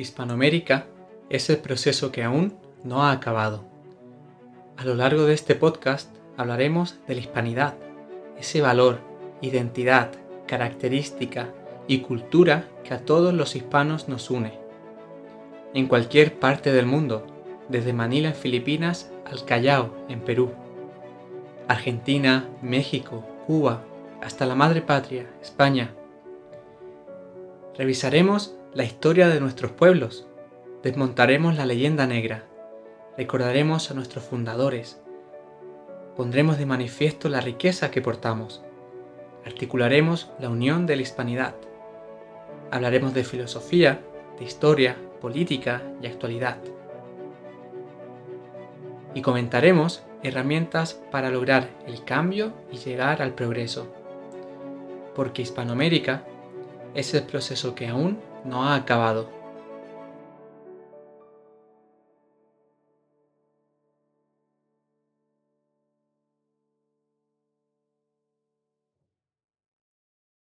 Hispanoamérica es el proceso que aún no ha acabado. A lo largo de este podcast hablaremos de la hispanidad, ese valor, identidad, característica y cultura que a todos los hispanos nos une. En cualquier parte del mundo, desde Manila en Filipinas al Callao en Perú, Argentina, México, Cuba, hasta la madre patria, España. Revisaremos la historia de nuestros pueblos, desmontaremos la leyenda negra, recordaremos a nuestros fundadores, pondremos de manifiesto la riqueza que portamos, articularemos la unión de la hispanidad, hablaremos de filosofía, de historia, política y actualidad. Y comentaremos herramientas para lograr el cambio y llegar al progreso. Porque Hispanoamérica es el proceso que aún no ha acabado.